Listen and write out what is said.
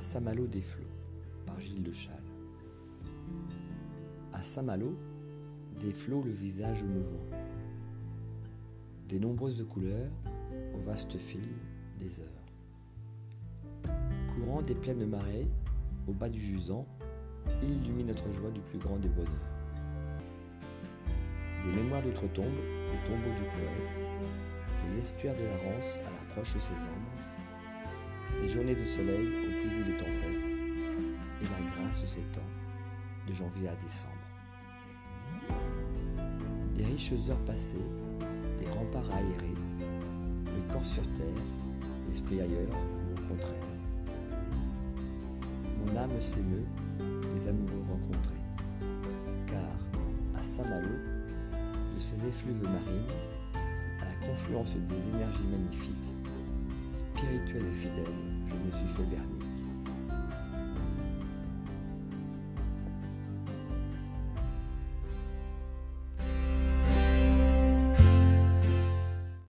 Saint-Malo des flots par Gilles de Châle. À Saint-Malo, des flots le visage mouvant, des nombreuses couleurs au vaste fil des heures. Courant des pleines marées, au bas du jusant, illumine notre joie du plus grand des bonheurs. Des mémoires d'outre-tombe, le tombeau du poète, de l'estuaire de la Rance à l'approche de ses ombres, des journées de soleil au plus grâce s'étend de janvier à décembre. Des riches heures passées, des remparts aérés, le corps sur terre, l'esprit ailleurs ou au contraire. Mon âme s'émeut des amoureux rencontrés, car à Saint-Malo, de ces effluves marines, à la confluence des énergies magnifiques, spirituelles et fidèles, je me suis fait berner.